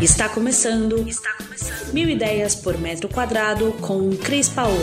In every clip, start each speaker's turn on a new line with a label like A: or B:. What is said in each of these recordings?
A: Está começando. Está começando. Mil ideias por metro quadrado com Cris Paola.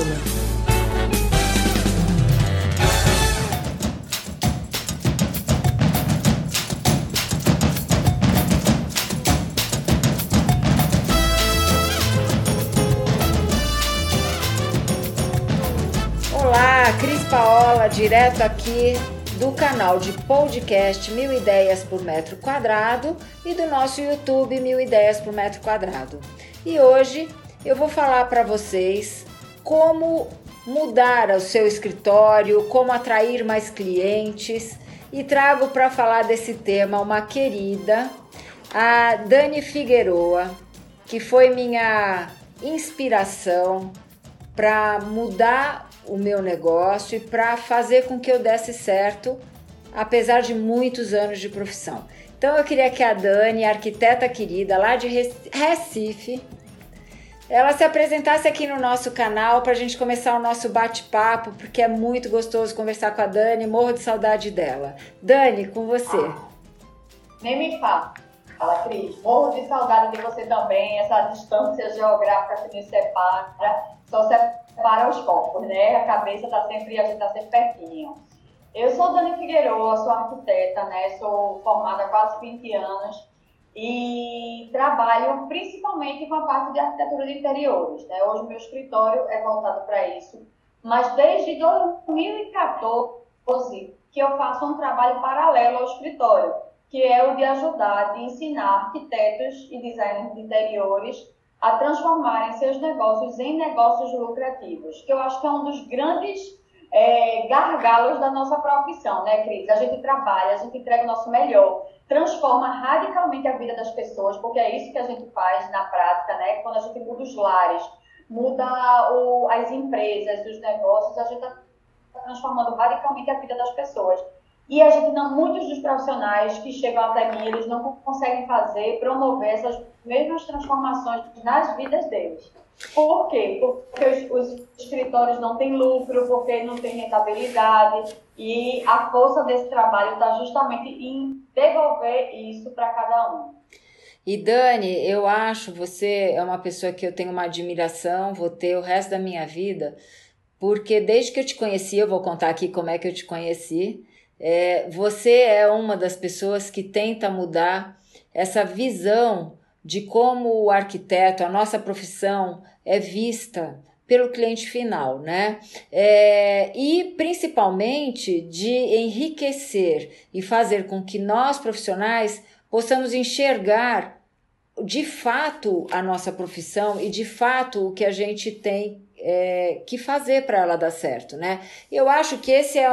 B: Olá, Cris Paola, direto aqui do canal de podcast Mil Ideias por Metro Quadrado e do nosso YouTube Mil Ideias por Metro Quadrado. E hoje eu vou falar para vocês como mudar o seu escritório, como atrair mais clientes e trago para falar desse tema uma querida, a Dani Figueroa, que foi minha inspiração para mudar o meu negócio e para fazer com que eu desse certo, apesar de muitos anos de profissão. Então eu queria que a Dani, arquiteta querida lá de Recife, ela se apresentasse aqui no nosso canal para a gente começar o nosso bate-papo, porque é muito gostoso conversar com a Dani, morro de saudade dela. Dani, com você.
C: Nem me fala. Fala, Cris. Morro de saudade de você também, essa distância geográfica que nos separa, só separa os corpos, né? A cabeça tá sempre, a gente tá sempre pertinho. Eu sou Dani Figueiredo, sou arquiteta, né? Sou formada há quase 20 anos e trabalho principalmente com a parte de arquitetura de interiores, né? Hoje meu escritório é voltado para isso, mas desde 2014 que eu faço um trabalho paralelo ao escritório que é o de ajudar, de ensinar arquitetos e designers de interiores a transformarem seus negócios em negócios lucrativos, que eu acho que é um dos grandes é, gargalos da nossa profissão, né, Cris? A gente trabalha, a gente entrega o nosso melhor, transforma radicalmente a vida das pessoas, porque é isso que a gente faz na prática, né? Quando a gente muda os lares, muda o, as empresas, os negócios, a gente está transformando radicalmente a vida das pessoas. E a gente não, muitos dos profissionais que chegam até mim, eles não conseguem fazer, promover essas mesmas transformações nas vidas deles. Por quê? Porque os, os escritórios não têm lucro, porque não tem rentabilidade, e a força desse trabalho está justamente em devolver isso para cada um.
B: E Dani, eu acho você é uma pessoa que eu tenho uma admiração, vou ter o resto da minha vida, porque desde que eu te conheci, eu vou contar aqui como é que eu te conheci. É, você é uma das pessoas que tenta mudar essa visão de como o arquiteto, a nossa profissão, é vista pelo cliente final, né? É, e principalmente de enriquecer e fazer com que nós profissionais possamos enxergar de fato a nossa profissão e de fato o que a gente tem é, que fazer para ela dar certo, né? Eu acho que esse é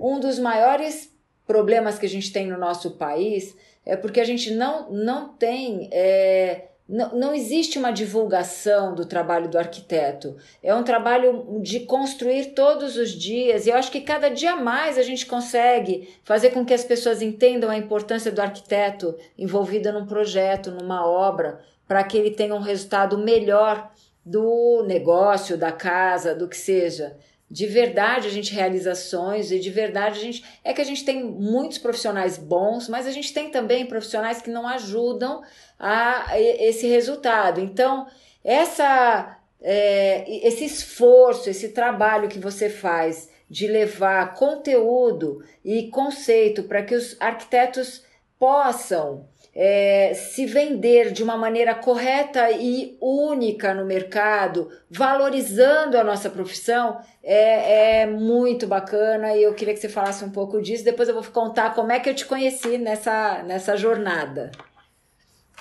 B: um dos maiores problemas que a gente tem no nosso país, é porque a gente não, não tem. É, não, não existe uma divulgação do trabalho do arquiteto. É um trabalho de construir todos os dias, e eu acho que cada dia mais a gente consegue fazer com que as pessoas entendam a importância do arquiteto envolvido num projeto, numa obra, para que ele tenha um resultado melhor do negócio, da casa, do que seja. De verdade a gente realiza ações e de verdade a gente. É que a gente tem muitos profissionais bons, mas a gente tem também profissionais que não ajudam a esse resultado. Então, essa, é, esse esforço, esse trabalho que você faz de levar conteúdo e conceito para que os arquitetos possam é, se vender de uma maneira correta e única no mercado, valorizando a nossa profissão, é, é, muito bacana e eu queria que você falasse um pouco disso. Depois eu vou contar como é que eu te conheci nessa, nessa jornada.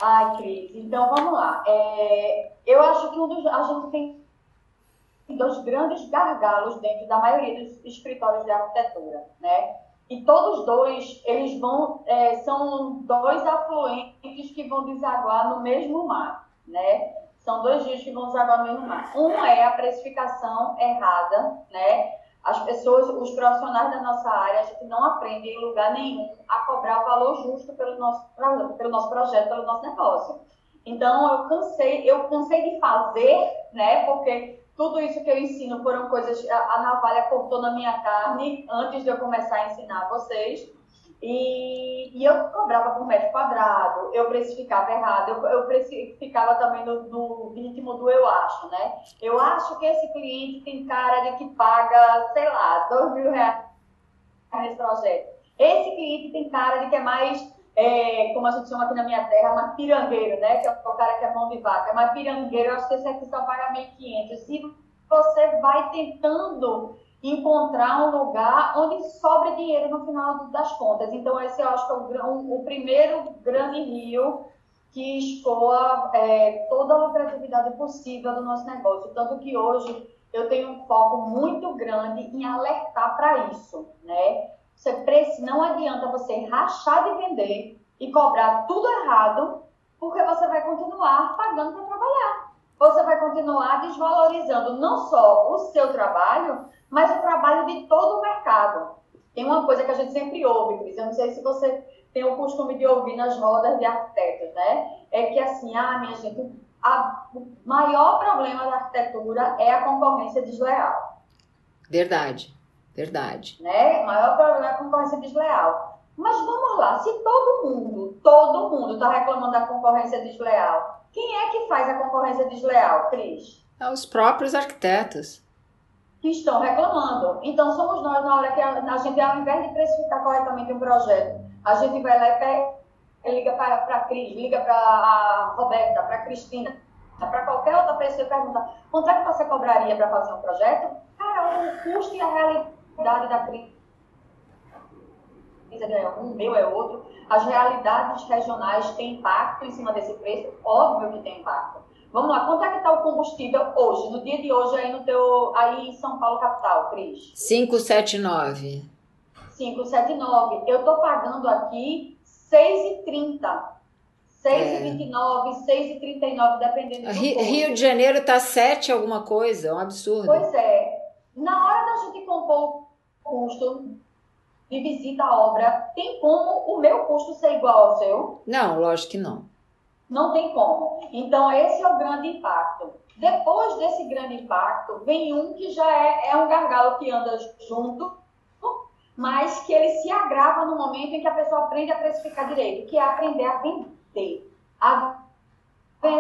C: Ai, Cris, então vamos lá. É, eu acho que um dos, a gente tem dois grandes gargalos dentro da maioria dos escritórios de arquitetura, né? E todos dois, eles vão, é, são dois afluentes que vão desaguar no mesmo mar, né? São dois rios que vão desaguar no mesmo mar. Um é a precificação errada, né? As pessoas, os profissionais da nossa área, a gente não aprende em lugar nenhum a cobrar o valor justo pelo nosso, pelo nosso projeto, pelo nosso negócio. Então, eu cansei, eu cansei de fazer, né? Porque tudo isso que eu ensino foram coisas a navalha cortou na minha carne antes de eu começar a ensinar vocês. E, e, eu cobrava por metro quadrado, eu precificava errado, eu, eu precificava também no, no, ritmo do eu acho, né? Eu acho que esse cliente tem cara de que paga, sei lá, dois mil reais nesse projeto. Esse cliente tem cara de que é mais, é, como a gente chama aqui na minha terra, mais pirangueiro, né? Que é o cara que é mão de vaca, mais pirangueiro, eu acho que esse aqui só paga 1.500. Se você vai tentando encontrar um lugar onde sobre dinheiro no final das contas. Então, esse eu acho que é o, o primeiro grande rio que escoa é, toda a lucratividade possível do nosso negócio. Tanto que hoje eu tenho um foco muito grande em alertar para isso, né? Você precisa, não adianta você rachar de vender e cobrar tudo errado, porque você vai continuar pagando para trabalhar. Você vai continuar desvalorizando não só o seu trabalho, mas o trabalho de todo o mercado. Tem uma coisa que a gente sempre ouve, Cris, eu não sei se você tem o costume de ouvir nas rodas de arquitetos, né? É que assim, ah, minha gente, a, o maior problema da arquitetura é a concorrência desleal.
B: Verdade, verdade.
C: Né? O maior problema é a concorrência desleal. Mas vamos lá, se todo mundo, todo mundo está reclamando da concorrência desleal, quem é que faz a concorrência desleal, Cris?
B: É os próprios arquitetos
C: que estão reclamando. Então, somos nós, na hora que a, a gente, ao invés de precificar corretamente um projeto, a gente vai lá e pega, liga para a Cris, liga para a Roberta, para a Cristina, para qualquer outra pessoa e pergunta quanto é que você cobraria para fazer um projeto? Cara, o custo e a realidade da Cris é um, o meu é outro. As realidades regionais têm impacto em cima desse preço? Óbvio que tem impacto. Vamos lá, quanto é que está o combustível hoje, no dia de hoje, aí no teu, aí em São Paulo capital, Cris?
B: 579.
C: 579. Eu estou pagando aqui 6,30. 6,29, é. 6,39, dependendo do
B: Rio, Rio de Janeiro está 7 alguma coisa, é um absurdo.
C: Pois é. Na hora da gente compor o custo de visita à obra, tem como o meu custo ser igual ao seu?
B: Não, lógico que não.
C: Não tem como. Então, esse é o grande impacto. Depois desse grande impacto, vem um que já é, é um gargalo que anda junto, mas que ele se agrava no momento em que a pessoa aprende a precificar direito, que é aprender a vender. A,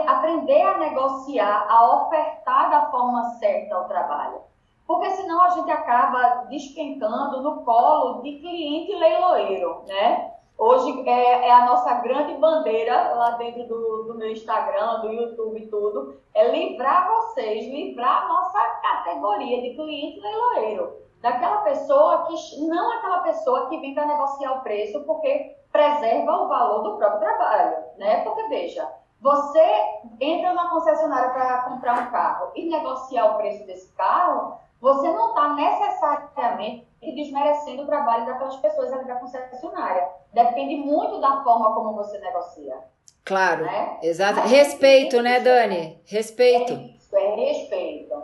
C: aprender a negociar, a ofertar da forma certa o trabalho. Porque senão a gente acaba despencando no colo de cliente leiloeiro, né? Hoje é, é, a nossa grande bandeira lá dentro do, do meu Instagram, do YouTube e tudo, é livrar vocês, livrar a nossa categoria de cliente leiloeiro. Daquela pessoa que, não aquela pessoa que vem para negociar o preço porque preserva o valor do próprio trabalho, né? Porque veja, você entra na concessionária para comprar um carro e negociar o preço desse carro, você não está necessariamente desmerecendo o trabalho daquelas pessoas ali da concessionária. Depende muito da forma como você negocia.
B: Claro, né? exato. Mas respeito, né, Dani? Respeito. É
C: isso, é respeito.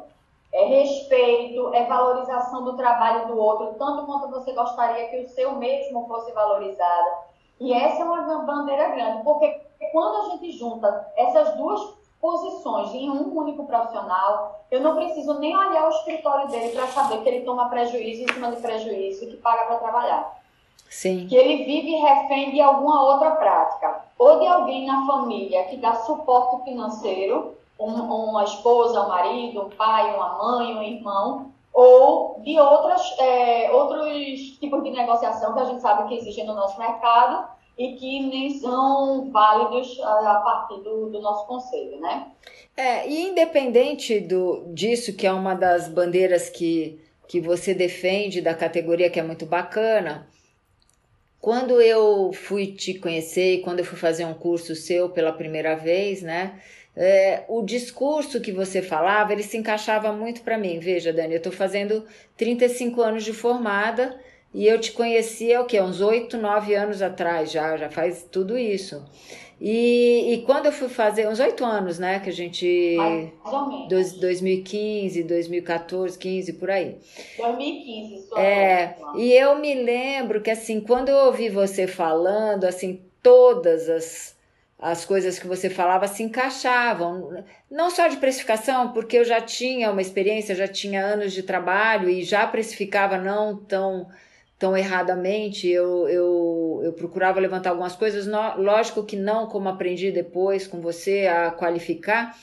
C: É respeito, é valorização do trabalho do outro, tanto quanto você gostaria que o seu mesmo fosse valorizado. E essa é uma bandeira grande, porque quando a gente junta essas duas posições em um único profissional, eu não preciso nem olhar o escritório dele para saber que ele toma prejuízo em cima de prejuízo e que paga para trabalhar.
B: Sim.
C: Que ele vive refém de alguma outra prática. Ou de alguém na família que dá suporte financeiro, um, uma esposa, um marido, um pai, uma mãe, um irmão, ou de outras, é, outros tipos de negociação que a gente sabe que existem no nosso mercado, e que nem são válidos a, partir do, do, nosso conselho, né?
B: É, e independente do, disso, que é uma das bandeiras que, que você defende da categoria, que é muito bacana, quando eu fui te conhecer e quando eu fui fazer um curso seu pela primeira vez, né? É, o discurso que você falava, ele se encaixava muito para mim. Veja, Dani, eu estou fazendo 35 anos de formada e eu te conhecia o que uns oito, nove anos atrás já, já faz tudo isso. E, e quando eu fui fazer, uns oito anos, né, que a gente... Dois, 2015, 2014, 15, por aí.
C: 2015,
B: só. É, e eu me lembro que, assim, quando eu ouvi você falando, assim, todas as, as coisas que você falava se encaixavam. Não só de precificação, porque eu já tinha uma experiência, já tinha anos de trabalho e já precificava não tão tão erradamente. Eu, eu, eu procurava levantar algumas coisas, lógico que não como aprendi depois com você a qualificar,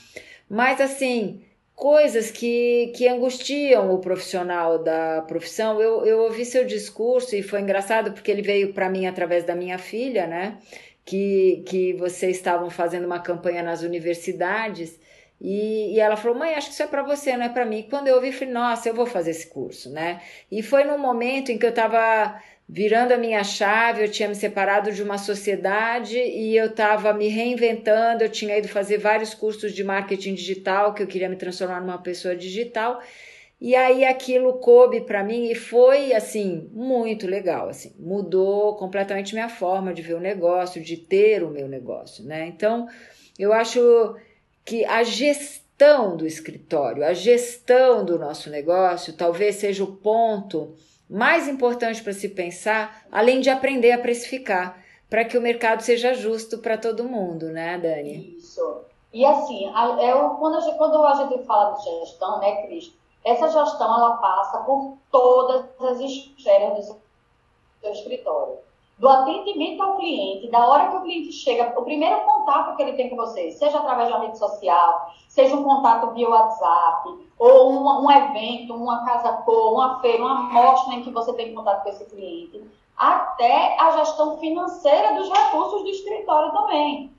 B: mas assim, coisas que, que angustiam o profissional da profissão. Eu, eu ouvi seu discurso e foi engraçado porque ele veio para mim através da minha filha, né? Que, que vocês estavam fazendo uma campanha nas universidades. E, e ela falou: Mãe, acho que isso é para você, não é para mim. Quando eu ouvi, falei: Nossa, eu vou fazer esse curso, né? E foi num momento em que eu estava virando a minha chave, eu tinha me separado de uma sociedade e eu estava me reinventando. Eu tinha ido fazer vários cursos de marketing digital, que eu queria me transformar numa pessoa digital. E aí aquilo coube para mim e foi assim muito legal, assim, mudou completamente minha forma de ver o negócio, de ter o meu negócio, né? Então, eu acho que a gestão do escritório, a gestão do nosso negócio, talvez seja o ponto mais importante para se pensar, além de aprender a precificar, para que o mercado seja justo para todo mundo, né, Dani?
C: Isso. E assim, eu, quando, a gente, quando a gente fala de gestão, né, Cris, essa gestão ela passa por todas as esferas do seu escritório do atendimento ao cliente, da hora que o cliente chega, o primeiro contato que ele tem com você, seja através de uma rede social, seja um contato via WhatsApp, ou um, um evento, uma casa cor, uma feira, uma amostra em que você tem contato com esse cliente, até a gestão financeira dos recursos do escritório também.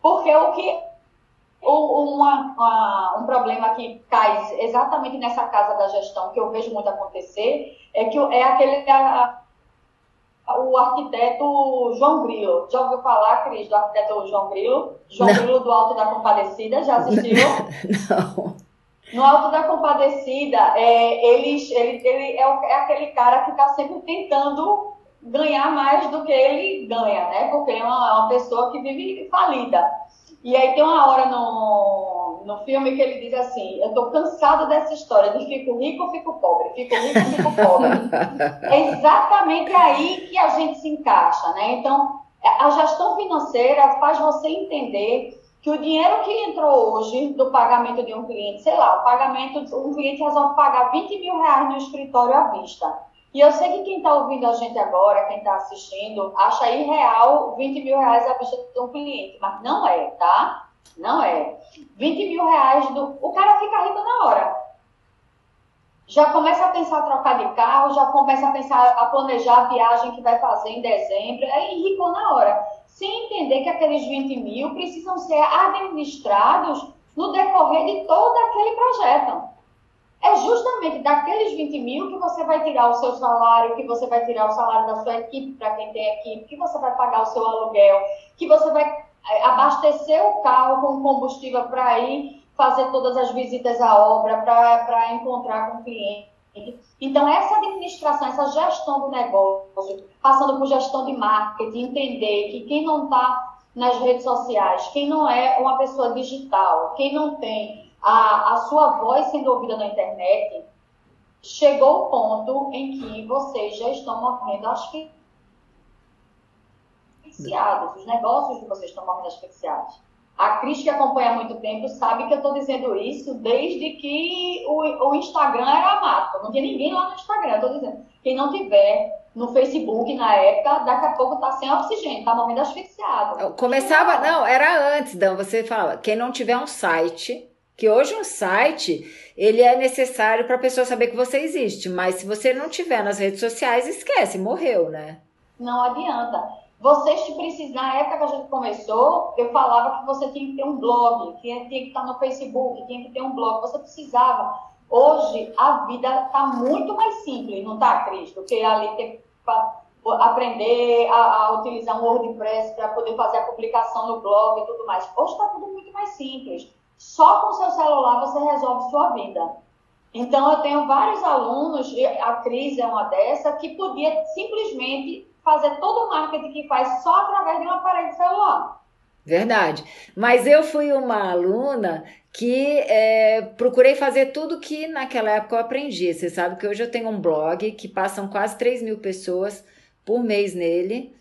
C: Porque o que uma, uma, um problema que cai exatamente nessa casa da gestão, que eu vejo muito acontecer, é que é aquele. A, o arquiteto João Grilo. Já ouviu falar, Cris, do arquiteto João Grilo? João Não. Grilo do Alto da Compadecida, já assistiu?
B: Não.
C: No Alto da Compadecida, é, ele, ele, ele é, o, é aquele cara que está sempre tentando ganhar mais do que ele ganha, né? Porque é uma, é uma pessoa que vive falida. E aí tem uma hora no, no filme que ele diz assim: Eu tô cansado dessa história de fico rico, fico pobre, fico rico, fico pobre. é exatamente aí que a gente se encaixa, né? Então, a gestão financeira faz você entender que o dinheiro que entrou hoje do pagamento de um cliente, sei lá, o pagamento, um cliente resolve pagar 20 mil reais no escritório à vista. E eu sei que quem está ouvindo a gente agora, quem está assistindo, acha irreal 20 mil reais à vista de um cliente, mas não é, tá? Não é. 20 mil reais, do... o cara fica rico na hora. Já começa a pensar em trocar de carro, já começa a pensar, a planejar a viagem que vai fazer em dezembro, é rico na hora. Sem entender que aqueles 20 mil precisam ser administrados no decorrer de todo aquele projeto é justamente daqueles 20 mil que você vai tirar o seu salário, que você vai tirar o salário da sua equipe, para quem tem equipe, que você vai pagar o seu aluguel, que você vai abastecer o carro com combustível para ir fazer todas as visitas à obra, para encontrar com o cliente. Então, essa administração, essa gestão do negócio, passando por gestão de marketing, entender que quem não está nas redes sociais, quem não é uma pessoa digital, quem não tem a, a sua voz sendo ouvida na internet, chegou o ponto em que vocês já estão morrendo asfixiados. Os negócios de vocês estão morrendo asfixiados. A Cris, que acompanha há muito tempo, sabe que eu estou dizendo isso desde que o, o Instagram era mato. Não tinha ninguém lá no Instagram. Eu estou dizendo. Quem não tiver no Facebook na época, daqui a pouco está sem oxigênio, está morrendo asfixiado.
B: Começava, não, era antes, Dan. Você falava, quem não tiver um site que hoje um site ele é necessário para a pessoa saber que você existe, mas se você não tiver nas redes sociais, esquece, morreu, né?
C: Não adianta. Vocês precisam, na época que a gente começou, eu falava que você tinha que ter um blog, tinha, tinha que estar no Facebook, tinha que ter um blog, você precisava. Hoje a vida está muito mais simples, não está, Cris? Do que ali ter aprender a, a, utilizar um WordPress para poder fazer a publicação no blog e tudo mais. Hoje está tudo muito mais simples. Só com seu celular você resolve sua vida. Então, eu tenho vários alunos, a Cris é uma dessa, que podia simplesmente fazer todo o marketing que faz só através de um aparelho celular.
B: Verdade. Mas eu fui uma aluna que é, procurei fazer tudo que naquela época eu aprendi. Você sabe que hoje eu tenho um blog que passam quase 3 mil pessoas por mês nele.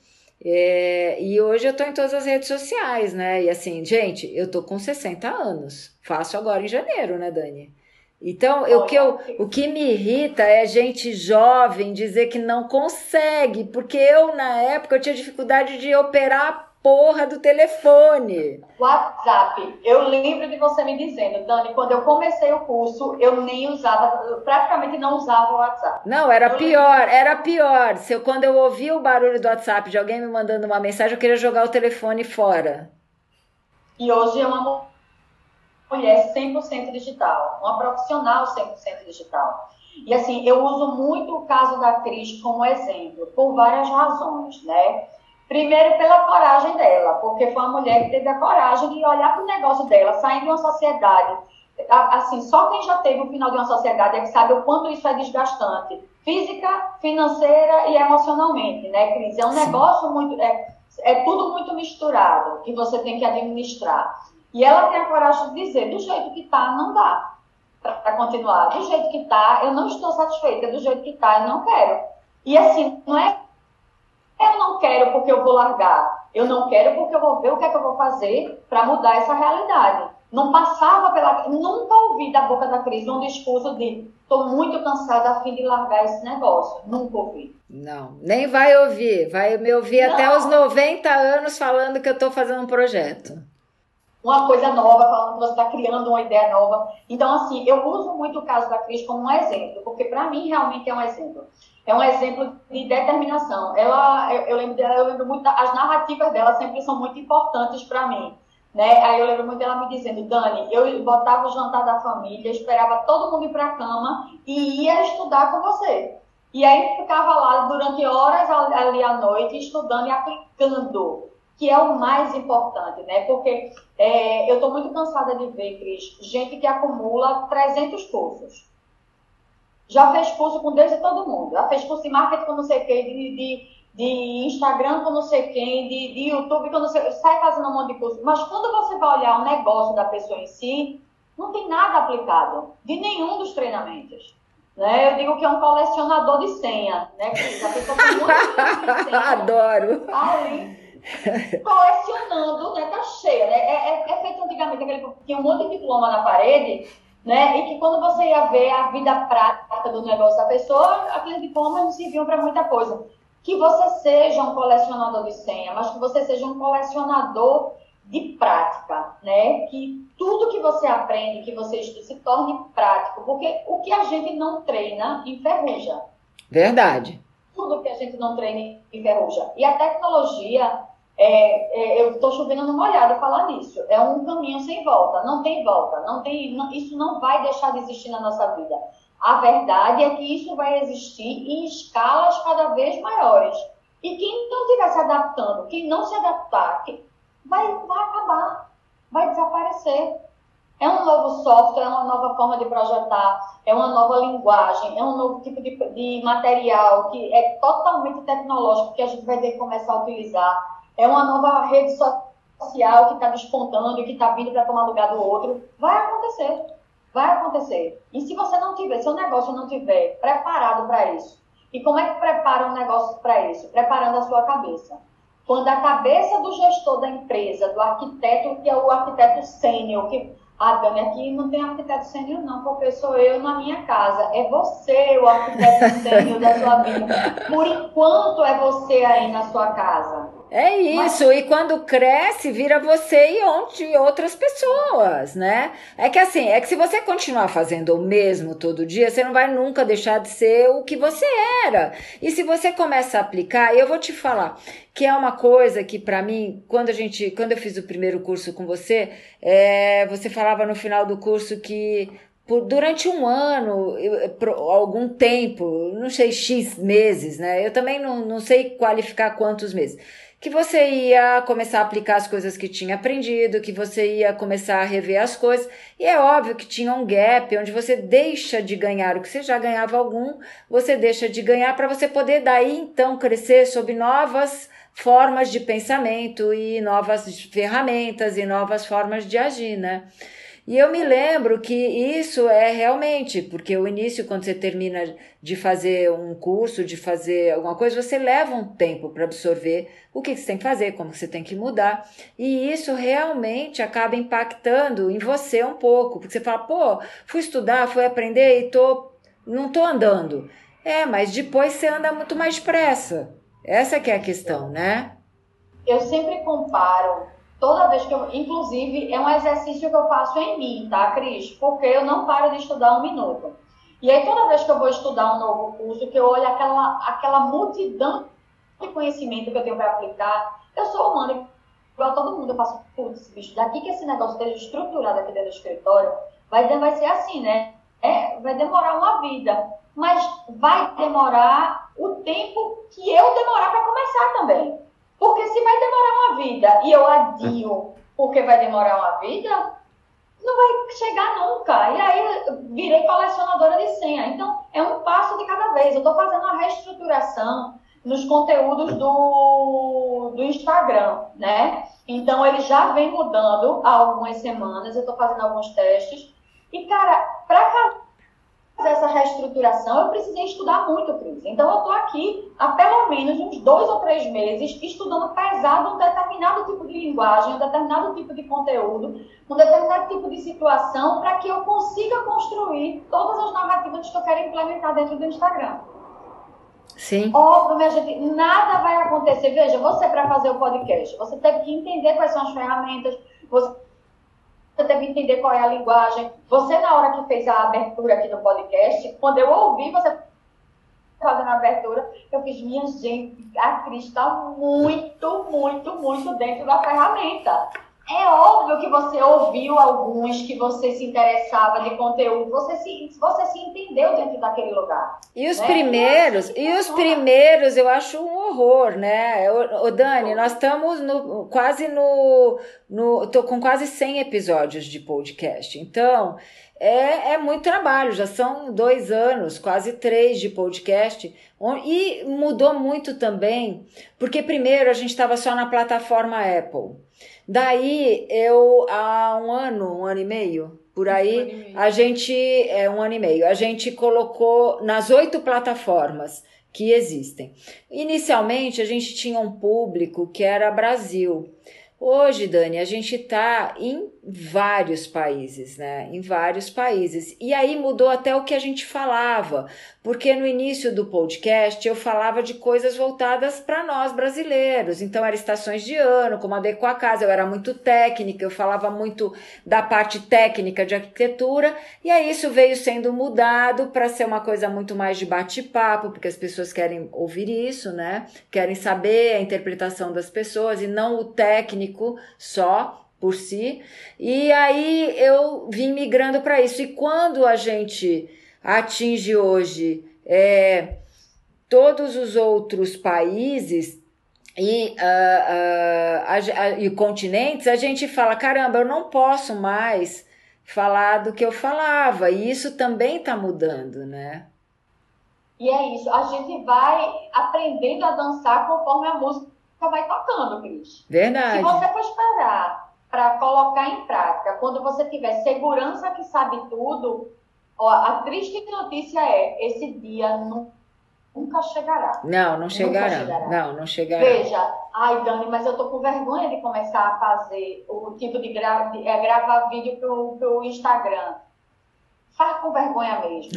B: É, e hoje eu tô em todas as redes sociais, né? E assim, gente, eu tô com 60 anos. Faço agora em janeiro, né, Dani? Então, eu, que eu, o que me irrita é gente jovem dizer que não consegue, porque eu, na época, eu tinha dificuldade de operar a porra do telefone.
C: WhatsApp. Eu lembro de você me dizendo, Dani, quando eu comecei o curso, eu nem usava, eu praticamente não usava o WhatsApp.
B: Não, era eu pior, lembro. era pior. Se eu, quando eu ouvia o barulho do WhatsApp de alguém me mandando uma mensagem, eu queria jogar o telefone fora.
C: E hoje é uma mulher 100% digital, uma profissional 100% digital. E assim, eu uso muito o caso da Cris como exemplo, por várias razões, né? Primeiro, pela coragem dela, porque foi uma mulher que teve a coragem de olhar para o negócio dela, saindo de uma sociedade. Assim, só quem já teve o final de uma sociedade é que sabe o quanto isso é desgastante, física, financeira e emocionalmente, né, Cris? É um Sim. negócio muito. É, é tudo muito misturado que você tem que administrar. E ela tem a coragem de dizer: do jeito que está, não dá para continuar. Do jeito que está, eu não estou satisfeita. Do jeito que está, eu não quero. E assim, não é eu não quero porque eu vou largar. Eu não quero porque eu vou ver o que é que eu vou fazer para mudar essa realidade. Não passava pela. Nunca ouvi da boca da Cris um discurso de estou muito cansada a fim de largar esse negócio. Nunca ouvi.
B: Não, nem vai ouvir. Vai me ouvir não. até os 90 anos falando que eu estou fazendo um projeto
C: uma coisa nova, falando que você está criando uma ideia nova. Então, assim, eu uso muito o caso da Cris como um exemplo, porque para mim realmente é um exemplo. É um exemplo de determinação. Ela, eu, eu lembro dela, eu lembro muito, as narrativas dela sempre são muito importantes para mim. Né? Aí eu lembro muito dela me dizendo, Dani, eu botava o jantar da família, esperava todo mundo ir para a cama e ia estudar com você. E aí ficava lá durante horas ali à noite, estudando e aplicando que é o mais importante, né? Porque é, eu estou muito cansada de ver, Cris, gente que acumula 300 cursos. Já fez curso com Deus e todo mundo. Já fez curso de marketing com não sei quem, de, de, de Instagram com não sei quem, de, de YouTube com não sei Sai fazendo um monte de curso. Mas quando você vai olhar o negócio da pessoa em si, não tem nada aplicado de nenhum dos treinamentos. Né? Eu digo que é um colecionador de senha, né? Cris? A pessoa tem muito
B: senha. Adoro.
C: Ali colecionando, né? Tá cheia, né? É, é, é, feito antigamente, aquele tinha um monte de diploma na parede, né? E que quando você ia ver a vida prática do negócio da pessoa, aqueles diplomas não serviam para muita coisa. Que você seja um colecionador de senha, mas que você seja um colecionador de prática, né? Que tudo que você aprende, que você estuda, se torne prático, porque o que a gente não treina enferruja.
B: Verdade.
C: Tudo que a gente não treina enferruja. E a tecnologia, é, é, eu estou chovendo numa olhada falar nisso. É um caminho sem volta, não tem volta, não tem, não, isso não vai deixar de existir na nossa vida. A verdade é que isso vai existir em escalas cada vez maiores. E quem não estiver se adaptando, quem não se adaptar, vai, vai acabar, vai desaparecer. É um novo software, é uma nova forma de projetar, é uma nova linguagem, é um novo tipo de, de material que é totalmente tecnológico que a gente vai ter que começar a utilizar é uma nova rede social que está despontando e que está vindo para tomar lugar do outro. Vai acontecer. Vai acontecer. E se você não tiver, se o negócio não tiver preparado para isso, e como é que prepara um negócio para isso? Preparando a sua cabeça. Quando a cabeça do gestor da empresa, do arquiteto, que é o arquiteto sênior, que ah, Dani, aqui não tem arquiteto sênior não, porque sou eu na minha casa. É você o arquiteto sênior da sua vida. Por enquanto é você aí na sua casa.
B: É isso, Mas... e quando cresce, vira você e onde outras pessoas, né? É que assim, é que se você continuar fazendo o mesmo todo dia, você não vai nunca deixar de ser o que você era. E se você começa a aplicar, eu vou te falar que é uma coisa que para mim, quando a gente, quando eu fiz o primeiro curso com você, é, você falava no final do curso que por, durante um ano, por algum tempo, não sei, X meses, né? Eu também não, não sei qualificar quantos meses que você ia começar a aplicar as coisas que tinha aprendido, que você ia começar a rever as coisas. E é óbvio que tinha um gap onde você deixa de ganhar o que você já ganhava algum, você deixa de ganhar para você poder daí então crescer sob novas formas de pensamento e novas ferramentas e novas formas de agir, né? E eu me lembro que isso é realmente, porque o início, quando você termina de fazer um curso, de fazer alguma coisa, você leva um tempo para absorver o que você tem que fazer, como você tem que mudar. E isso realmente acaba impactando em você um pouco, porque você fala, pô, fui estudar, fui aprender e tô, não tô andando. É, mas depois você anda muito mais depressa. Essa que é a questão, né?
C: Eu sempre comparo toda vez que eu, inclusive, é um exercício que eu faço em mim, tá, Cris? Porque eu não paro de estudar um minuto. E aí, toda vez que eu vou estudar um novo curso, que eu olho aquela, aquela multidão de conhecimento que eu tenho para aplicar, eu sou humana, igual todo mundo, eu faço, putz, bicho, daqui que esse negócio esteja estruturado aqui dentro do escritório, vai, vai ser assim, né? É, vai demorar uma vida, mas vai demorar o tempo que eu demorar para começar também. Porque se vai demorar uma vida e eu adio porque vai demorar uma vida, não vai chegar nunca. E aí virei colecionadora de senha. Então, é um passo de cada vez. Eu estou fazendo uma reestruturação nos conteúdos do, do Instagram, né? Então, ele já vem mudando há algumas semanas. Eu estou fazendo alguns testes. E, cara, para essa reestruturação, eu precisei estudar muito, Cris. Então, eu estou aqui há pelo menos uns dois ou três meses estudando pesado um determinado tipo de linguagem, um determinado tipo de conteúdo, um determinado tipo de situação, para que eu consiga construir todas as narrativas que eu quero implementar dentro do Instagram.
B: Sim.
C: Óbvio, minha gente, nada vai acontecer. Veja, você para fazer o podcast, você teve que entender quais são as ferramentas, você você deve entender qual é a linguagem. Você, na hora que fez a abertura aqui do podcast, quando eu ouvi você fazendo a abertura, eu fiz, minha gente, a Cris está muito, muito, muito dentro da ferramenta. É óbvio que você ouviu alguns que você se interessava de conteúdo, você se, você se entendeu dentro daquele lugar.
B: E os né? primeiros, e os primeiros eu acho um horror, né? O, Dani, nós estamos no, quase no, no. tô com quase 100 episódios de podcast. Então, é, é muito trabalho, já são dois anos, quase três de podcast. E mudou muito também, porque primeiro a gente estava só na plataforma Apple. Daí eu, há um ano, um ano e meio, por aí, um a gente, é um ano e meio, a gente colocou nas oito plataformas que existem. Inicialmente a gente tinha um público que era Brasil. Hoje, Dani, a gente está em vários países, né? Em vários países. E aí mudou até o que a gente falava, porque no início do podcast eu falava de coisas voltadas para nós brasileiros. Então, eram estações de ano, como adequar a casa. Eu era muito técnica, eu falava muito da parte técnica de arquitetura. E aí isso veio sendo mudado para ser uma coisa muito mais de bate-papo, porque as pessoas querem ouvir isso, né? Querem saber a interpretação das pessoas e não o técnico só por si. E aí eu vim migrando para isso. E quando a gente atinge hoje é, todos os outros países e, uh, uh, e continentes, a gente fala: caramba, eu não posso mais falar do que eu falava. E isso também está mudando, né?
C: E é isso, a gente vai aprendendo a dançar conforme a música vai tocando, Cris.
B: Verdade.
C: Se você for esperar para colocar em prática. Quando você tiver segurança que sabe tudo, ó, a triste notícia é: esse dia nunca chegará.
B: Não, não chegará. chegará. Não, não chegará.
C: Veja, ai, Dani, mas eu tô com vergonha de começar a fazer o tipo de, gra de é, gravar vídeo pro, pro Instagram. Faz com vergonha mesmo.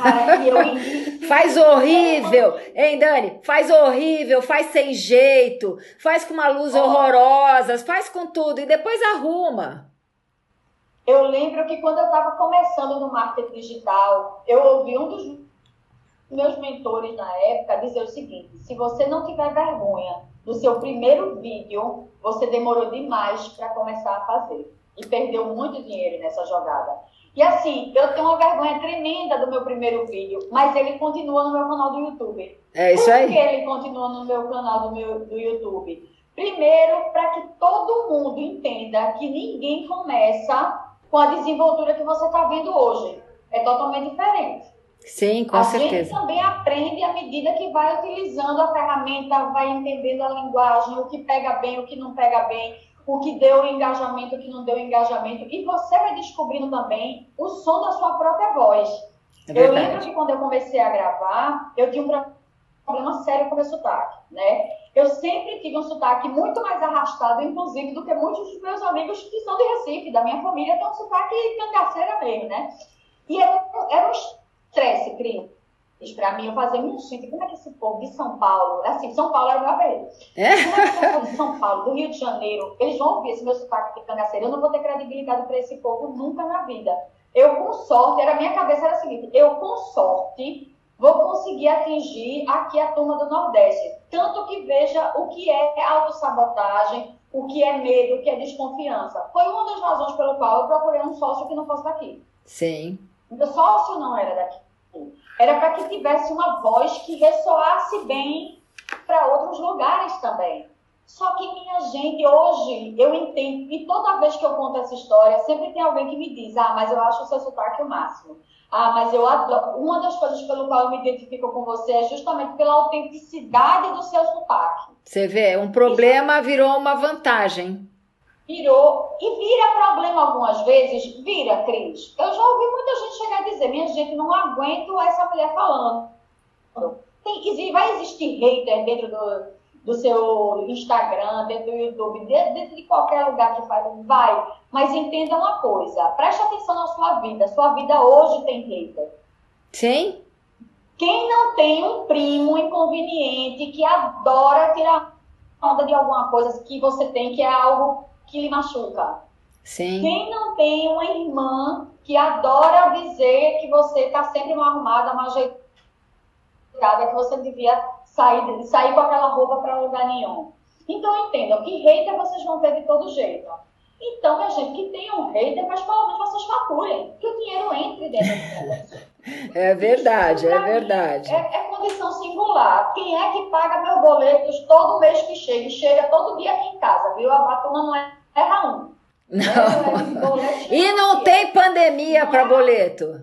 C: Cara, eu...
B: faz horrível, hein, Dani? Faz horrível, faz sem jeito, faz com uma luz oh. horrorosa, faz com tudo e depois arruma.
C: Eu lembro que quando eu estava começando no marketing digital, eu ouvi um dos meus mentores na época dizer o seguinte: se você não tiver vergonha do seu primeiro vídeo, você demorou demais para começar a fazer e perdeu muito dinheiro nessa jogada. E assim, eu tenho uma vergonha tremenda do meu primeiro vídeo, mas ele continua no meu canal do YouTube.
B: É isso aí.
C: Por que ele continua no meu canal do, meu, do YouTube? Primeiro, para que todo mundo entenda que ninguém começa com a desenvoltura que você está vendo hoje. É totalmente diferente.
B: Sim, com
C: a
B: certeza.
C: A gente também aprende à medida que vai utilizando a ferramenta, vai entendendo a linguagem, o que pega bem, o que não pega bem, o que deu engajamento, o que não deu engajamento. E você vai descobrindo também o som da sua própria voz. É eu lembro que quando eu comecei a gravar, eu tinha um problema sério com o meu sotaque, né? Eu sempre tive um sotaque muito mais arrastado, inclusive, do que muitos dos meus amigos que são de Recife, da minha família, tem um sotaque cangaceira mesmo, né? E era, era um estresse, Cris para mim, eu fazia, minha gente, como é que esse povo de São Paulo, assim, São Paulo era o meu apelido. É? Como é que esse povo de São Paulo, do Rio de Janeiro, eles vão ouvir esse meu sotaque de cangaceiro, eu não vou ter credibilidade para esse povo nunca na vida. Eu, com sorte, era a minha cabeça era a seguinte, eu, com sorte, vou conseguir atingir aqui a turma do Nordeste. Tanto que veja o que é autossabotagem, o que é medo, o que é desconfiança. Foi uma das razões pelo qual eu procurei um sócio que não fosse daqui.
B: Sim.
C: Meu sócio não era daqui era para que tivesse uma voz que ressoasse bem para outros lugares também. Só que, minha gente, hoje eu entendo, e toda vez que eu conto essa história, sempre tem alguém que me diz: ah, mas eu acho o seu sotaque o máximo. Ah, mas eu adoro. Uma das coisas pelo qual eu me identifico com você é justamente pela autenticidade do seu sotaque.
B: Você vê, um problema Isso. virou uma vantagem
C: virou e vira problema algumas vezes, vira, Cris. Eu já ouvi muita gente chegar e dizer, minha gente, não aguento essa mulher falando. Tem, vai existir hater dentro do, do seu Instagram, dentro do YouTube, dentro de qualquer lugar que faz, vai. Mas entenda uma coisa, preste atenção na sua vida. Sua vida hoje tem hater.
B: Sim.
C: Quem não tem um primo inconveniente que adora tirar onda de alguma coisa que você tem, que é algo que lhe machuca.
B: Sim.
C: Quem não tem uma irmã que adora dizer que você está sempre mal arrumada, mal ajeitada, que você devia sair, sair com aquela roupa para lugar nenhum. Então entendam que hater vocês vão ter de todo jeito. Então, minha gente, que tenham hater, mas pelo menos vocês faturem, que o dinheiro entre dentro do negócio.
B: É verdade, é verdade.
C: É, é, condição singular. Quem é que paga meus boletos todo mês que chega? E chega todo dia aqui em casa, viu? A turma não é erra um.
B: Não. e não tem pandemia para boleto?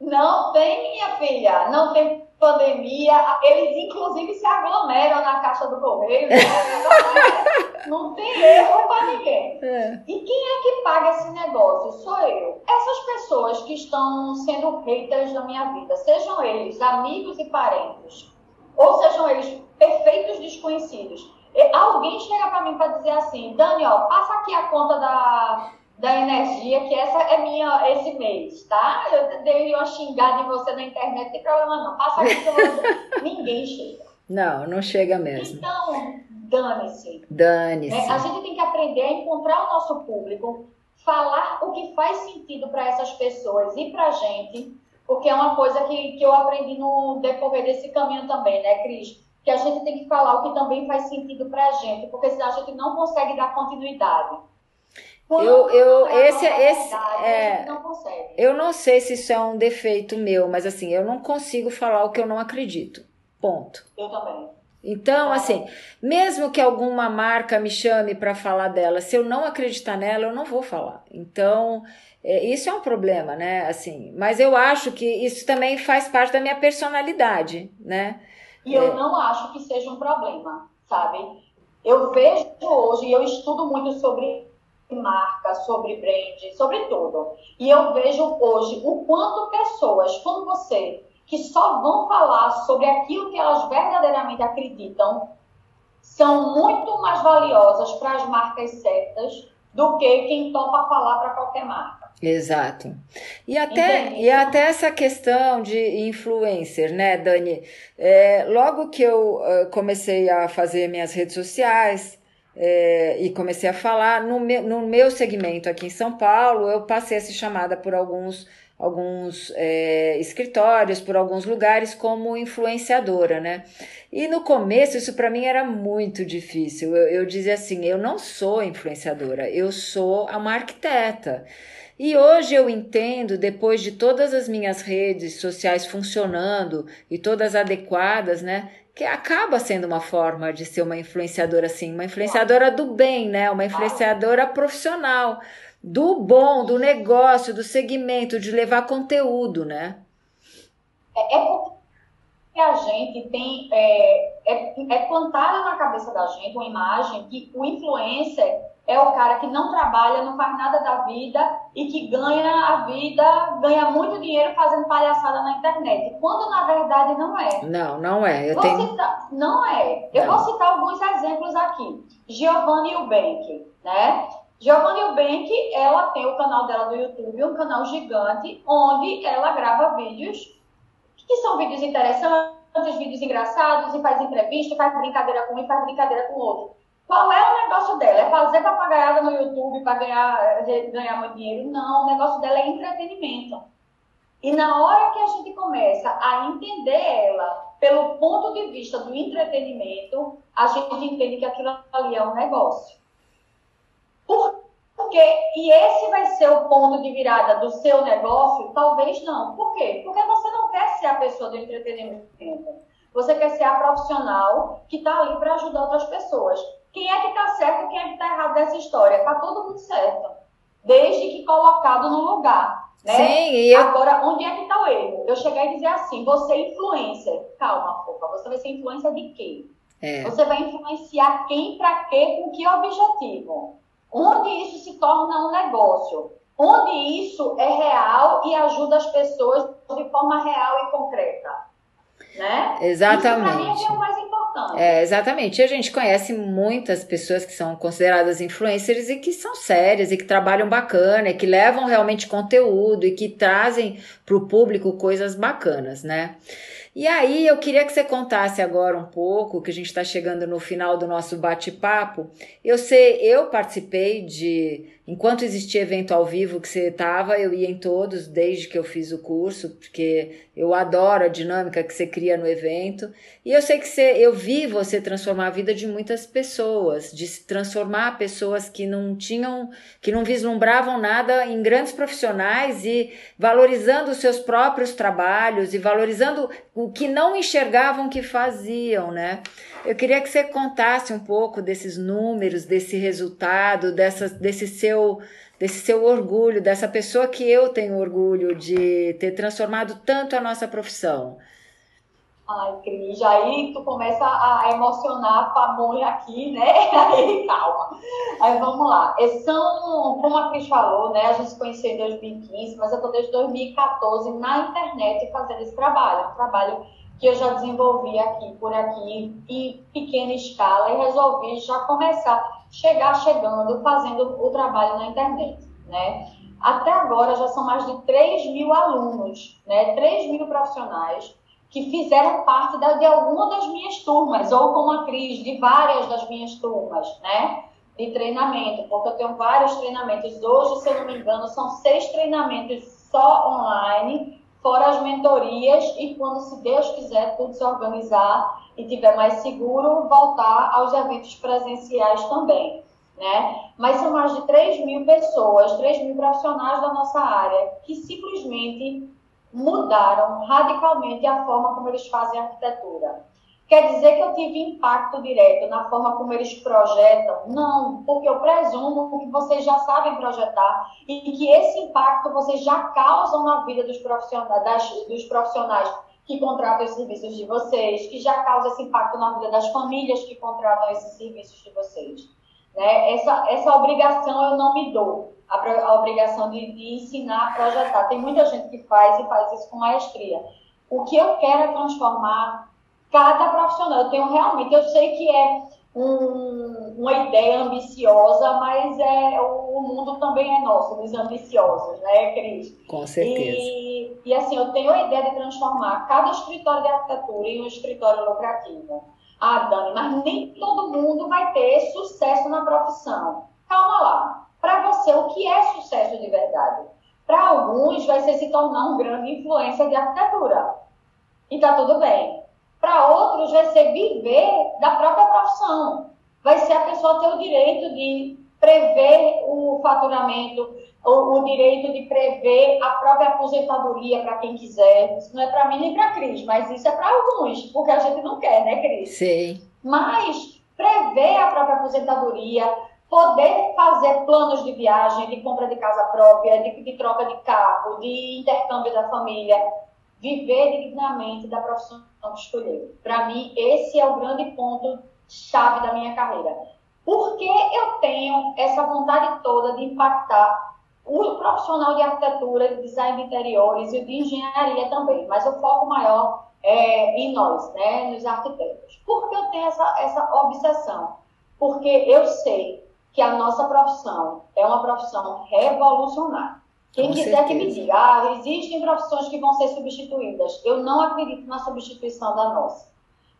C: Não tem, minha filha. Não tem pandemia. Eles, inclusive, se aglomeram na caixa do correio. Né? não tem erro para ninguém. É. E quem é que paga esse negócio? Sou eu. Essas pessoas que estão sendo haters na minha vida, sejam eles amigos e parentes, ou sejam eles perfeitos desconhecidos alguém chega para mim para dizer assim, Dani, ó, passa aqui a conta da, da energia, que essa é minha esse mês, tá? Eu dei uma xingada em você na internet, não tem problema não. Passa aqui que eu vou... Ninguém chega.
B: Não, não chega mesmo.
C: Então, dane-se.
B: Dane-se. É,
C: a gente tem que aprender a encontrar o nosso público, falar o que faz sentido para essas pessoas e para a gente, porque é uma coisa que, que eu aprendi no decorrer desse caminho também, né, Cris? Que a gente tem que falar o que também faz sentido para a gente, porque senão a gente não consegue dar continuidade.
B: Quando eu, eu esse, esse é, não consegue. eu não sei se isso é um defeito meu, mas assim, eu não consigo falar o que eu não acredito. Ponto.
C: Eu também.
B: Então, assim, mesmo que alguma marca me chame para falar dela, se eu não acreditar nela, eu não vou falar. Então, é, isso é um problema, né? Assim, mas eu acho que isso também faz parte da minha personalidade, né?
C: E eu é. não acho que seja um problema, sabe? Eu vejo hoje, e eu estudo muito sobre marca, sobre brand, sobre tudo. E eu vejo hoje o quanto pessoas como você, que só vão falar sobre aquilo que elas verdadeiramente acreditam, são muito mais valiosas para as marcas certas do que quem topa falar para qualquer marca.
B: Exato. E até, e até essa questão de influencer, né, Dani? É, logo que eu comecei a fazer minhas redes sociais é, e comecei a falar, no, me, no meu segmento aqui em São Paulo, eu passei a ser chamada por alguns, alguns é, escritórios, por alguns lugares como influenciadora, né? E no começo isso para mim era muito difícil. Eu, eu dizia assim: eu não sou influenciadora, eu sou uma arquiteta. E hoje eu entendo, depois de todas as minhas redes sociais funcionando e todas adequadas, né? Que acaba sendo uma forma de ser uma influenciadora assim, uma influenciadora do bem, né? Uma influenciadora profissional, do bom, do negócio, do segmento, de levar conteúdo, né?
C: É, é porque a gente tem é, é, é plantada na cabeça da gente uma imagem que o influencer é o cara que não trabalha, não faz nada da vida e que ganha a vida, ganha muito dinheiro fazendo palhaçada na internet. Quando na verdade não é.
B: Não, não é.
C: Eu vou tenho... citar, não é. Eu não. vou citar alguns exemplos aqui. Giovanni Eubank, né? Giovanni Eubank, ela tem o canal dela do YouTube, um canal gigante, onde ela grava vídeos que são vídeos interessantes, vídeos engraçados, e faz entrevista, faz brincadeira com um e faz brincadeira com o outro. Qual é o negócio dela? É fazer papagaiada no YouTube para ganhar, ganhar muito dinheiro? Não, o negócio dela é entretenimento. E na hora que a gente começa a entender ela pelo ponto de vista do entretenimento, a gente entende que aquilo ali é um negócio. Por quê? E esse vai ser o ponto de virada do seu negócio? Talvez não. Por quê? Porque você não quer ser a pessoa do entretenimento. Você quer ser a profissional que está ali para ajudar outras pessoas. Quem é que está certo e quem é que está errado dessa história? Está todo mundo certo. Desde que colocado no lugar. Né?
B: Sim, e eu...
C: Agora, onde é que está o erro? Eu cheguei a dizer assim, você é influencer. Calma, fofa, você vai ser influencer de quê? É. Você vai influenciar quem, para quê, com que objetivo? Onde isso se torna um negócio? Onde isso é real e ajuda as pessoas de forma real e concreta? Né?
B: Exatamente.
C: Isso, mim, é o mais importante.
B: É, exatamente. E a gente conhece muitas pessoas que são consideradas influencers e que são sérias e que trabalham bacana, e que levam realmente conteúdo e que trazem para o público coisas bacanas, né? E aí eu queria que você contasse agora um pouco, que a gente está chegando no final do nosso bate-papo. Eu sei, eu participei de Enquanto existia evento ao vivo que você estava, eu ia em todos desde que eu fiz o curso, porque eu adoro a dinâmica que você cria no evento. E eu sei que você, eu vi você transformar a vida de muitas pessoas, de se transformar pessoas que não tinham, que não vislumbravam nada em grandes profissionais e valorizando os seus próprios trabalhos e valorizando o que não enxergavam que faziam, né? Eu queria que você contasse um pouco desses números, desse resultado, dessa, desse seu desse seu orgulho, dessa pessoa que eu tenho orgulho de ter transformado tanto a nossa profissão.
C: Ai, Cris, aí tu começa a emocionar pamonha aqui, né? Aí, calma. Aí vamos lá. São, como a Cris falou, né? A gente se conheceu em 2015, mas eu tô desde 2014 na internet fazendo esse trabalho. Um trabalho que eu já desenvolvi aqui, por aqui, em pequena escala, e resolvi já começar, chegar chegando, fazendo o trabalho na internet, né? Até agora já são mais de 3 mil alunos, né? 3 mil profissionais que fizeram parte da, de alguma das minhas turmas, ou como a Cris, de várias das minhas turmas, né? De treinamento, porque eu tenho vários treinamentos. Hoje, se eu não me engano, são seis treinamentos só online fora as mentorias e quando, se Deus quiser, tudo se organizar e tiver mais seguro, voltar aos eventos presenciais também. Né? Mas são mais de 3 mil pessoas, 3 mil profissionais da nossa área que simplesmente mudaram radicalmente a forma como eles fazem arquitetura. Quer dizer que eu tive impacto direto na forma como eles projetam? Não, porque eu presumo que vocês já sabem projetar e que esse impacto vocês já causam na vida dos profissionais, das, dos profissionais que contratam os serviços de vocês, que já causa esse impacto na vida das famílias que contratam esses serviços de vocês. Né? Essa, essa obrigação eu não me dou, a, a obrigação de, de ensinar a projetar. Tem muita gente que faz e faz isso com maestria. O que eu quero é transformar cada profissional. Eu tenho realmente, eu sei que é um, uma ideia ambiciosa, mas é o mundo também é nosso, dos ambiciosos, né, Cris?
B: Com certeza.
C: E, e assim, eu tenho a ideia de transformar cada escritório de arquitetura em um escritório lucrativo. Ah, Dani, mas nem todo mundo vai ter sucesso na profissão. Calma lá. Para você, o que é sucesso de verdade? Para alguns, vai ser se tornar um grande influência de arquitetura. E tá tudo bem. Para outros, vai ser viver da própria profissão. Vai ser a pessoa ter o direito de prever o faturamento, o, o direito de prever a própria aposentadoria para quem quiser. Isso não é para mim nem para a Cris, mas isso é para alguns, porque a gente não quer, né, Cris?
B: Sim.
C: Mas prever a própria aposentadoria, poder fazer planos de viagem, de compra de casa própria, de, de troca de carro, de intercâmbio da família, viver dignamente da profissão que escolheu. Para mim, esse é o grande ponto chave da minha carreira. Por que eu tenho essa vontade toda de impactar o profissional de arquitetura, de design de interiores e de engenharia também, mas o foco maior é em nós, né, nos arquitetos. Por que eu tenho essa, essa obsessão? Porque eu sei que a nossa profissão é uma profissão revolucionária. Quem Com quiser certeza. que me diga, ah, existem profissões que vão ser substituídas. Eu não acredito na substituição da nossa.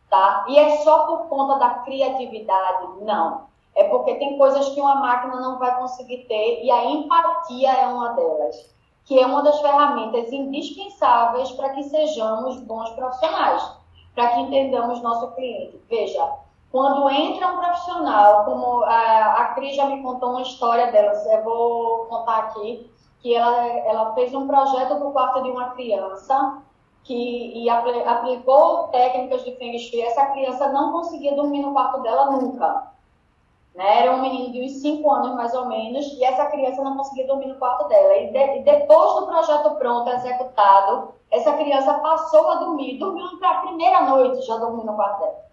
C: Tá? E é só por conta da criatividade? Não. É porque tem coisas que uma máquina não vai conseguir ter e a empatia é uma delas, que é uma das ferramentas indispensáveis para que sejamos bons profissionais, para que entendamos nosso cliente. Veja, quando entra um profissional, como a, a Cris já me contou uma história dela, eu vou contar aqui, que ela, ela fez um projeto para o quarto de uma criança que e aplicou técnicas de Feng Shui. Essa criança não conseguia dormir no quarto dela nunca. Né? Era um menino de uns 5 anos, mais ou menos, e essa criança não conseguia dormir no quarto dela. E, de, e depois do projeto pronto, executado, essa criança passou a dormir. Dormiu para a primeira noite, já dormiu no quarto dela.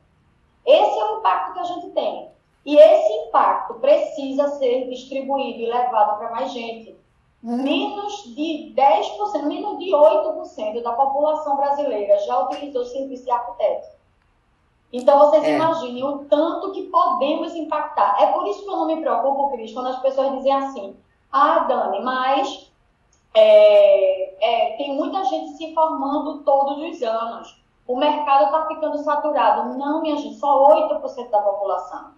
C: Esse é o impacto que a gente tem. E esse impacto precisa ser distribuído e levado para mais gente. Menos de 10%, menos de 8% da população brasileira já utilizou serviço de arquiteto. Então, vocês é. imaginem o tanto que podemos impactar. É por isso que eu não me preocupo, Cris, quando as pessoas dizem assim: ah, Dani, mas é, é, tem muita gente se formando todos os anos. O mercado está ficando saturado. Não, minha gente, só 8% da população.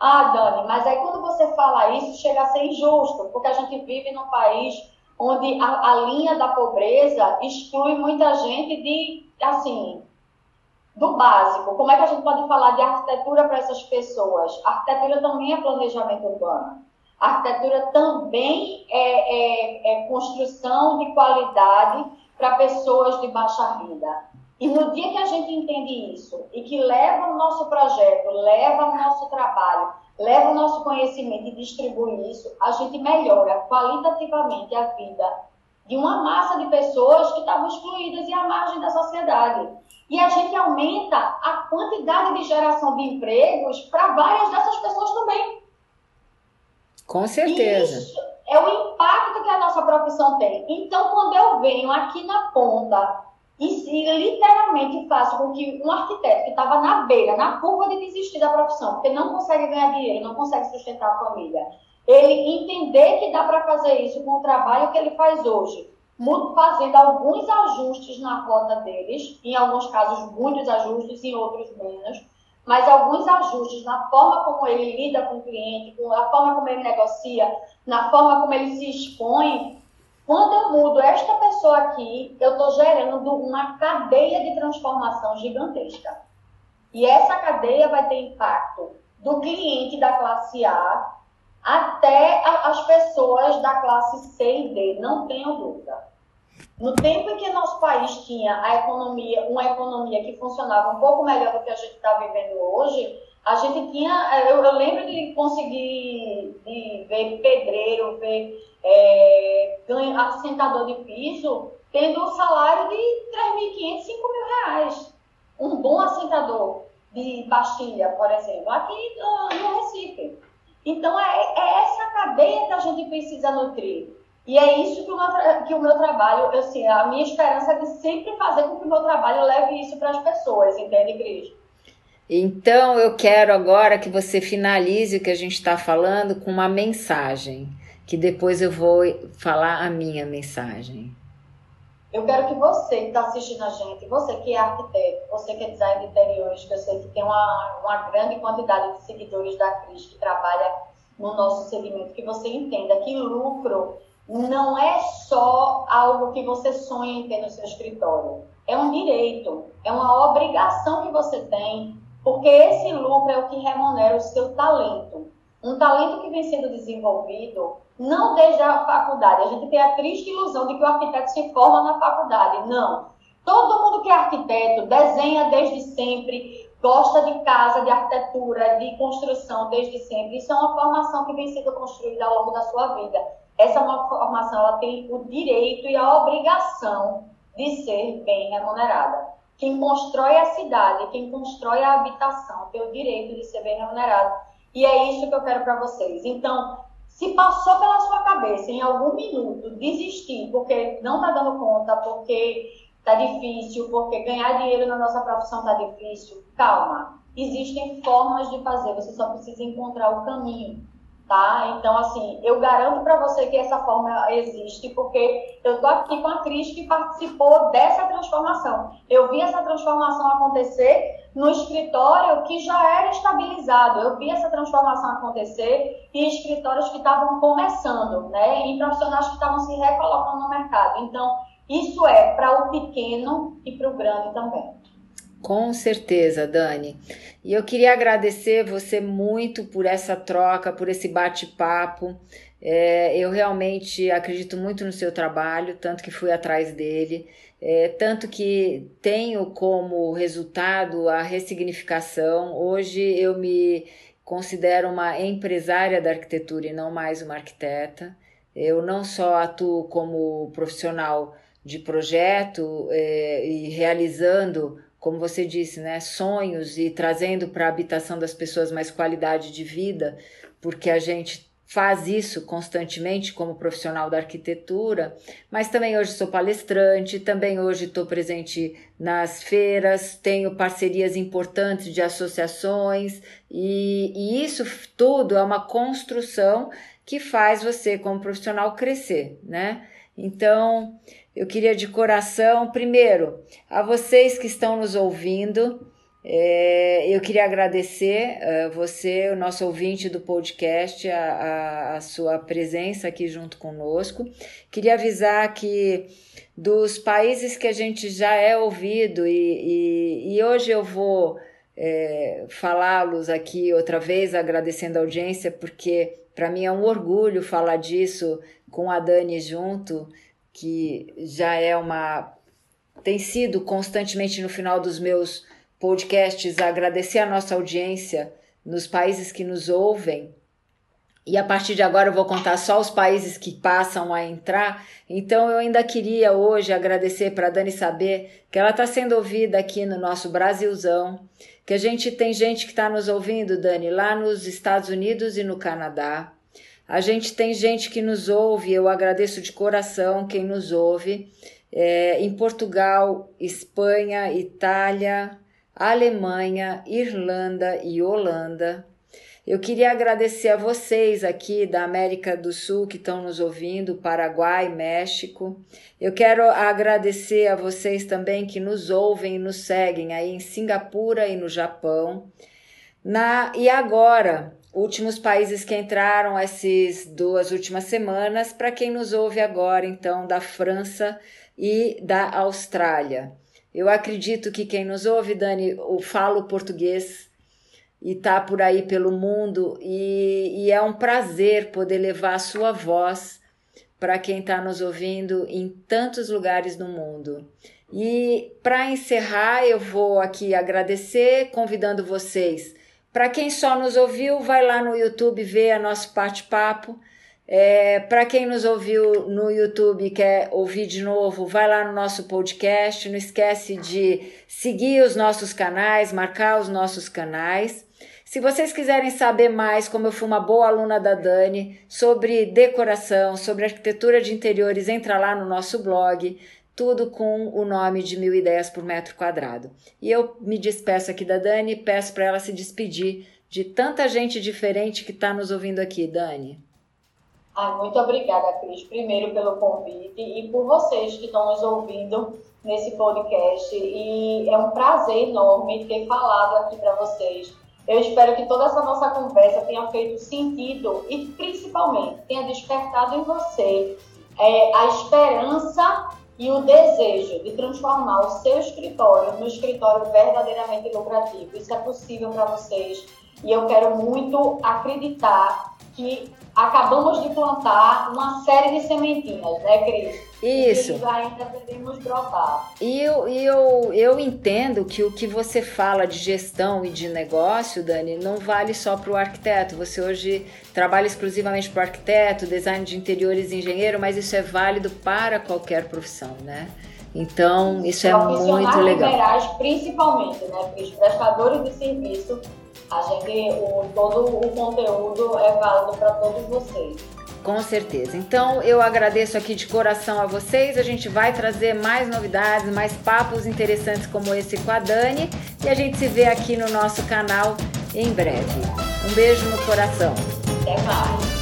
C: Ah, Dani, mas aí quando você fala isso, chega a ser injusto, porque a gente vive num país onde a, a linha da pobreza exclui muita gente de, assim, do básico. Como é que a gente pode falar de arquitetura para essas pessoas? Arquitetura também é planejamento urbano. Arquitetura também é, é, é construção de qualidade para pessoas de baixa renda. E no dia que a gente entende isso e que leva o nosso projeto, leva o nosso trabalho, leva o nosso conhecimento e distribui isso, a gente melhora qualitativamente a vida de uma massa de pessoas que estavam excluídas e à margem da sociedade. E a gente aumenta a quantidade de geração de empregos para várias dessas pessoas também.
B: Com certeza.
C: Isso é o impacto que a nossa profissão tem. Então, quando eu venho aqui na ponta e, literalmente faço com que um arquiteto que estava na beira, na curva de desistir da profissão, porque não consegue ganhar dinheiro, não consegue sustentar a família, ele entender que dá para fazer isso com o trabalho que ele faz hoje, fazendo alguns ajustes na rota deles, em alguns casos muitos ajustes, em outros menos, mas alguns ajustes na forma como ele lida com o cliente, na forma como ele negocia, na forma como ele se expõe. Quando eu mudo esta pessoa aqui, eu estou gerando uma cadeia de transformação gigantesca. E essa cadeia vai ter impacto do cliente da classe A até as pessoas da classe C e D, não tenho dúvida. No tempo em que nosso país tinha a economia, uma economia que funcionava um pouco melhor do que a gente está vivendo hoje, a gente tinha, eu, eu, lembro de conseguir de ver pedreiro, ver é, assentador de piso, tendo um salário de 3.500, 5 mil reais. Um bom assentador de Bastilha, por exemplo, aqui no Recife. Então, é, é essa cadeia que a gente precisa nutrir. E é isso que o meu, que o meu trabalho, assim, a minha esperança é de sempre fazer com que o meu trabalho leve isso para as pessoas, entende, Cris?
B: Então, eu quero agora que você finalize o que a gente está falando com uma mensagem, que depois eu vou falar a minha mensagem.
C: Eu quero que você que está assistindo a gente, você que é arquiteto, você que é designer de interiores, que eu sei que tem uma, uma grande quantidade de seguidores da Cris que trabalha no nosso segmento, que você entenda que lucro não é só algo que você sonha em ter no seu escritório. É um direito, é uma obrigação que você tem, porque esse lucro é o que remunera o seu talento. Um talento que vem sendo desenvolvido não desde a faculdade. A gente tem a triste ilusão de que o arquiteto se forma na faculdade. Não. Todo mundo que é arquiteto desenha desde sempre, gosta de casa, de arquitetura, de construção desde sempre. Isso é uma formação que vem sendo construída ao longo da sua vida. Essa é formação ela tem o direito e a obrigação de ser bem remunerada. Quem constrói a cidade, quem constrói a habitação, tem o direito de ser bem remunerado. E é isso que eu quero para vocês. Então, se passou pela sua cabeça em algum minuto desistir porque não está dando conta, porque está difícil, porque ganhar dinheiro na nossa profissão está difícil, calma. Existem formas de fazer, você só precisa encontrar o caminho tá? Então, assim, eu garanto para você que essa forma existe, porque eu tô aqui com a Cris que participou dessa transformação. Eu vi essa transformação acontecer no escritório que já era estabilizado. Eu vi essa transformação acontecer em escritórios que estavam começando, né? Em profissionais que estavam se recolocando no mercado. Então, isso é para o pequeno e para o grande também.
B: Com certeza, Dani. E eu queria agradecer você muito por essa troca, por esse bate-papo. É, eu realmente acredito muito no seu trabalho, tanto que fui atrás dele, é, tanto que tenho como resultado a ressignificação. Hoje eu me considero uma empresária da arquitetura e não mais uma arquiteta. Eu não só atuo como profissional de projeto é, e realizando como você disse, né, sonhos e trazendo para a habitação das pessoas mais qualidade de vida, porque a gente faz isso constantemente como profissional da arquitetura, mas também hoje sou palestrante, também hoje estou presente nas feiras, tenho parcerias importantes de associações e, e isso tudo é uma construção que faz você como profissional crescer, né? Então, eu queria de coração, primeiro, a vocês que estão nos ouvindo, é, eu queria agradecer uh, você, o nosso ouvinte do podcast, a, a, a, sua presença aqui junto conosco. Queria avisar que dos países que a gente já é ouvido, e, e, e hoje eu vou é, falá-los aqui outra vez, agradecendo a audiência, porque para mim é um orgulho falar disso com a Dani junto que já é uma. tem sido constantemente no final dos meus podcasts agradecer a nossa audiência nos países que nos ouvem. E a partir de agora eu vou contar só os países que passam a entrar. Então eu ainda queria hoje agradecer para Dani saber que ela está sendo ouvida aqui no nosso Brasilzão, que a gente tem gente que está nos ouvindo, Dani, lá nos Estados Unidos e no Canadá. A gente tem gente que nos ouve, eu agradeço de coração quem nos ouve. É, em Portugal, Espanha, Itália, Alemanha, Irlanda e Holanda. Eu queria agradecer a vocês aqui da América do Sul que estão nos ouvindo, Paraguai, México. Eu quero agradecer a vocês também que nos ouvem e nos seguem aí em Singapura e no Japão. Na, e agora, últimos países que entraram essas duas últimas semanas, para quem nos ouve agora, então, da França e da Austrália. Eu acredito que quem nos ouve, Dani, fala o português e tá por aí pelo mundo e, e é um prazer poder levar a sua voz para quem está nos ouvindo em tantos lugares do mundo. E para encerrar, eu vou aqui agradecer, convidando vocês para quem só nos ouviu, vai lá no YouTube ver a nosso bate-papo. É, Para quem nos ouviu no YouTube e quer ouvir de novo, vai lá no nosso podcast. Não esquece de seguir os nossos canais, marcar os nossos canais. Se vocês quiserem saber mais, como eu fui uma boa aluna da Dani, sobre decoração, sobre arquitetura de interiores, entra lá no nosso blog tudo com o nome de mil ideias por metro quadrado. E eu me despeço aqui da Dani e peço para ela se despedir de tanta gente diferente que está nos ouvindo aqui, Dani.
C: Ah, muito obrigada, Cris, primeiro pelo convite e por vocês que estão nos ouvindo nesse podcast. E é um prazer enorme ter falado aqui para vocês. Eu espero que toda essa nossa conversa tenha feito sentido e, principalmente, tenha despertado em você é, a esperança e o desejo de transformar o seu escritório no escritório verdadeiramente lucrativo. Isso é possível para vocês e eu quero muito acreditar que acabamos de plantar uma série de sementinhas, né, Cris?
B: Isso.
C: E ainda podemos brotar.
B: E eu, eu, eu entendo que o que você fala de gestão e de negócio, Dani, não vale só para o arquiteto. Você hoje trabalha exclusivamente para o arquiteto, design de interiores, engenheiro, mas isso é válido para qualquer profissão, né? Então, isso é muito legal.
C: liberais, principalmente, né? Os prestadores de serviço A gente, o, todo o conteúdo é válido para todos vocês.
B: Com certeza. Então eu agradeço aqui de coração a vocês. A gente vai trazer mais novidades, mais papos interessantes como esse com a Dani. E a gente se vê aqui no nosso canal em breve. Um beijo no coração.
C: Até mais.